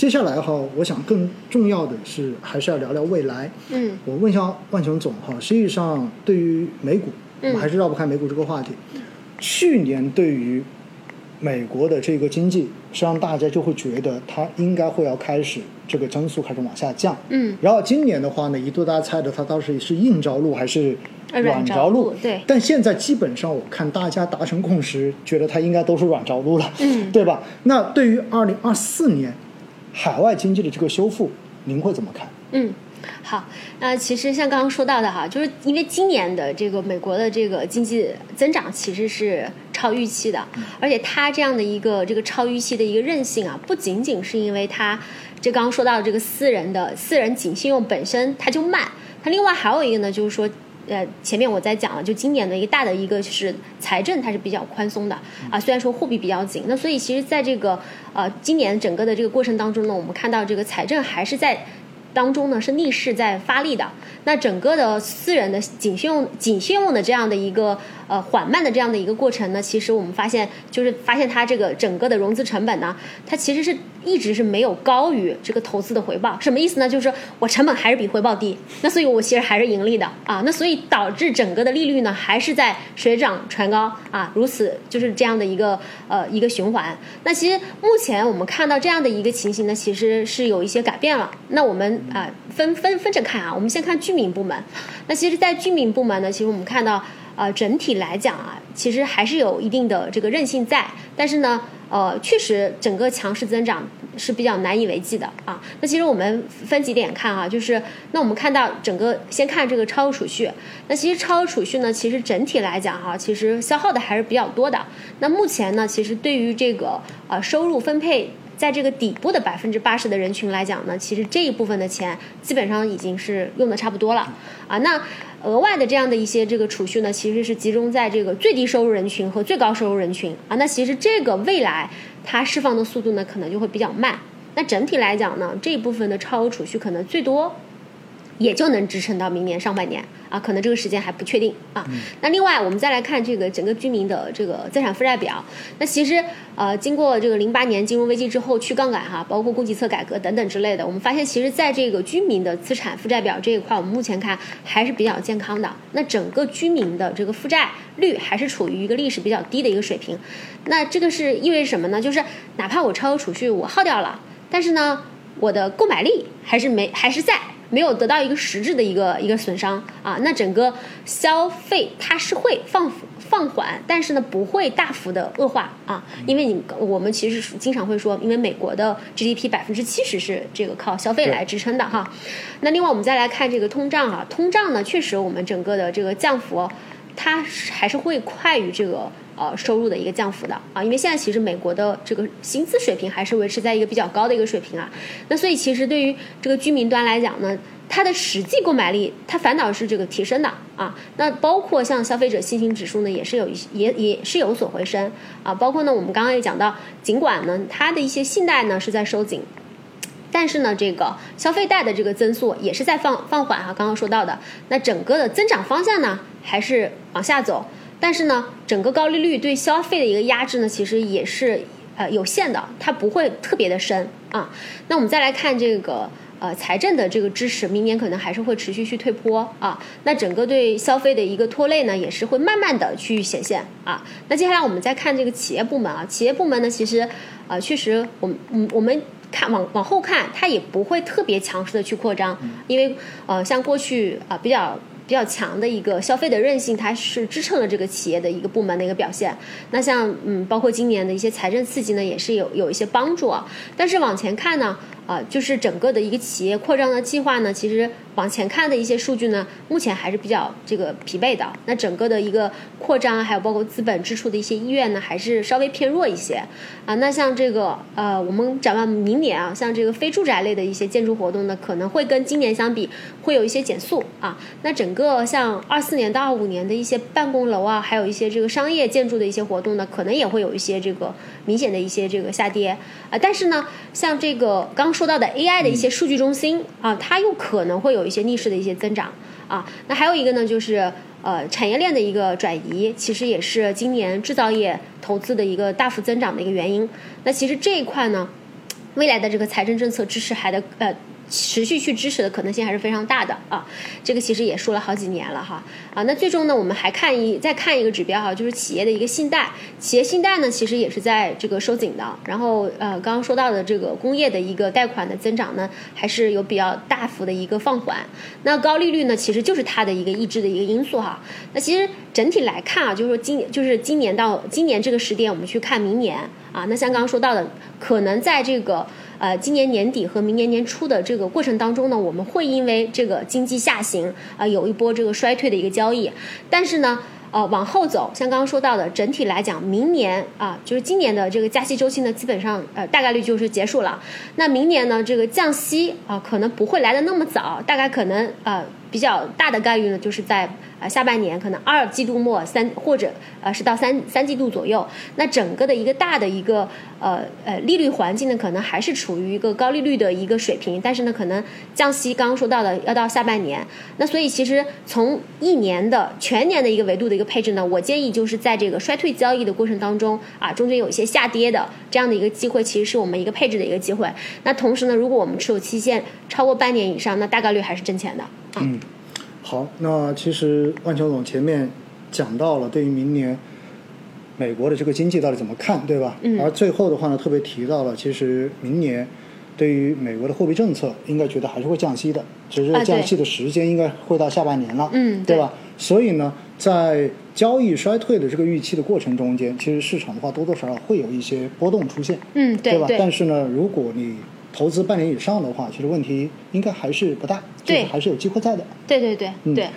接下来哈，我想更重要的是还是要聊聊未来。嗯我问一下万雄总哈，实际上对于美股，我还是绕不开美股这个话题。去年对于美国的这个经济，实际上大家就会觉得它应该会要开始这个增速开始往下降。嗯，然后今年的话呢，一度大家猜的它到底是硬着陆还是呃软着着陆对但现在基本上我看大家达成共识，觉得它应该都是软着陆了，嗯对吧？那对于二零二四年海外经济的这个修复，您会怎么看？嗯，好，那其实像刚刚说到的哈，就是因为今年的这个美国的这个经济增长其实是超预期的，而且它这样的一个这个超预期的一个韧性啊，不仅仅是因为它这刚刚说到的这个私人的私人紧信用本身它就慢，它另外还有一个呢，就是说。呃，前面我在讲了，就今年的一个大的一个就是财政它是比较宽松的啊，虽然说货币比较紧，那所以其实在这个呃今年整个的这个过程当中呢，我们看到这个财政还是在当中呢是逆势在发力的。那整个的私人的紧信用紧信用的这样的一个呃缓慢的这样的一个过程呢，其实我们发现就是发现它这个整个的融资成本呢，它其实是一直是没有高于这个投资的回报。什么意思呢？就是我成本还是比回报低，那所以我其实还是盈利的啊。那所以导致整个的利率呢还是在水涨船高啊，如此就是这样的一个呃一个循环。那其实目前我们看到这样的一个情形呢，其实是有一些改变了。那我们啊、分分分着看啊，我们先看居民部门。那其实，在居民部门呢，其实我们看到呃整体来讲啊，其实还是有一定的这个韧性在，但是呢。呃，确实，整个强势增长是比较难以为继的啊。那其实我们分几点看啊、就是那我们看到整个先看这个超额储蓄，那其实超额储蓄呢，其实整体来讲哈、其实消耗的还是比较多的。那目前呢，其实对于这个呃收入分配。在这个底部的百分之八十的人群来讲呢，其实这一部分的钱基本上已经是用的差不多了啊。那额外的这样的一些这个储蓄呢，其实是集中在这个最低收入人群和最高收入人群啊。那其实这个未来它释放的速度呢，可能就会比较慢。那整体来讲呢，这一部分的超额储蓄可能最多也就能支撑到明年上半年啊，可能这个时间还不确定啊。那另外，我们再来看这个整个居民的这个资产负债表。那其实呃，经过这个零八年金融危机之后去杠杆哈，包括供给侧改革等等之类的，我们发现其实在这个居民的资产负债表这一块，我们目前看还是比较健康的。那整个居民的这个负债率还是处于一个历史比较低的一个水平。那这个是意味着什么呢？就是哪怕我超额储蓄我耗掉了，但是呢，我的购买力还是没还是在。没有得到一个实质的一个一个损伤啊，那整个消费它是会放放缓，但是呢不会大幅的恶化啊，因为你我们其实经常会说，因为美国的 GDP 百分之七十是这个靠消费来支撑的哈。那另外我们再来看这个通胀啊，通胀呢确实我们整个的这个降幅。它还是会快于这个呃收入的一个降幅的。啊，因为现在其实美国的这个薪资水平还是维持在一个比较高的一个水平啊，那所以其实对于这个居民端来讲呢，它的实际购买力它反倒是这个提升的。啊，那包括像消费者信心指数呢，也是有也也是有所回升。啊，包括呢我们刚刚也讲到，尽管呢它的一些信贷呢是在收紧。但是呢，这个消费贷的这个增速也是在放放缓哈，刚刚说到的，那整个的增长方向呢还是往下走，但是呢，整个高利率对消费的一个压制呢，其实也是呃有限的，它不会特别的深啊。那我们再来看这个呃财政的这个支持，明年可能还是会持续去退坡啊。那整个对消费的一个拖累呢，也是会慢慢的去显现啊。那接下来我们再看这个企业部门啊，企业部门呢，其实呃确实我们嗯我们。看往往后看，它也不会特别强势的去扩张，因为呃，像过去啊、比较比较强的一个消费的韧性，它是支撑了这个企业的一个部门的一个表现。那像嗯，包括今年的一些财政刺激呢，也是有有一些帮助啊。但是往前看呢，啊、就是整个的一个企业扩张的计划呢，其实往前看的一些数据呢，目前还是比较这个疲惫的。那整个的一个扩张，还有包括资本支出的一些意愿呢，还是稍微偏弱一些啊。那像这个呃，我们展望明年啊，像这个非住宅类的一些建筑活动呢，可能会跟今年相比会有一些减速啊。那整个像二四年到二五年的一些办公楼啊，还有一些这个商业建筑的一些活动呢，可能也会有一些这个明显的一些这个下跌啊。但是呢，像这个刚说到的 AI 的一些数据中心啊，它又可能会有一些逆势的一些增长啊。那还有一个呢，就是呃产业链的一个转移，其实也是今年制造业投资的一个大幅增长的一个原因。那其实这一块呢。未来的这个财政政策支持还得呃。持续去支持的可能性还是非常大的啊，这个其实也说了好几年了哈。啊，那最终呢，我们还看一再看一个指标哈，就是企业的一个信贷，企业信贷呢其实也是在这个收紧的，然后呃刚刚说到的这个工业的一个贷款的增长呢，还是有比较大幅的一个放缓，那高利率呢其实就是它的一个抑制的一个因素哈，那其实整体来看啊，就是说今就是今年到今年这个时点，我们去看明年。啊，那像刚刚说到的，可能在这个。呃，今年年底和明年年初的这个过程当中呢，我们会因为这个经济下行啊，有一波这个衰退的一个交易。但是呢，呃，往后走，像刚刚说到的，整体来讲，明年啊，就是今年的这个加息周期呢，基本上呃大概率就是结束了。那明年呢，这个降息啊，可能不会来的那么早，大概可能呃比较大的概率呢，就是在。啊，下半年可能二季度末三或者呃是到三三季度左右，那整个的一个大的一个呃呃利率环境呢，可能还是处于一个高利率的一个水平，但是呢，可能降息刚刚说到的要到下半年，那所以其实从一年的全年的一个维度的一个配置呢，我建议就是在这个衰退交易的过程当中啊，中间有一些下跌的这样的一个机会，其实是我们一个配置的一个机会。那同时呢，如果我们持有期限超过半年以上，那大概率还是挣钱的啊。好，那其实万强总前面讲到了对于明年美国的这个经济到底怎么看，对吧？嗯。而最后的话呢，特别提到了，其实明年对于美国的货币政策，应该觉得还是会降息的，只是降息的时间应该会到下半年了，嗯，对吧？所以呢，在交易衰退的这个预期的过程中间，其实市场的话多多少少会有一些波动出现，嗯，对吧？对。但是呢，如果你投资半年以上的话，其实问题应该还是不大，对，还是有机会在的。对对对，对。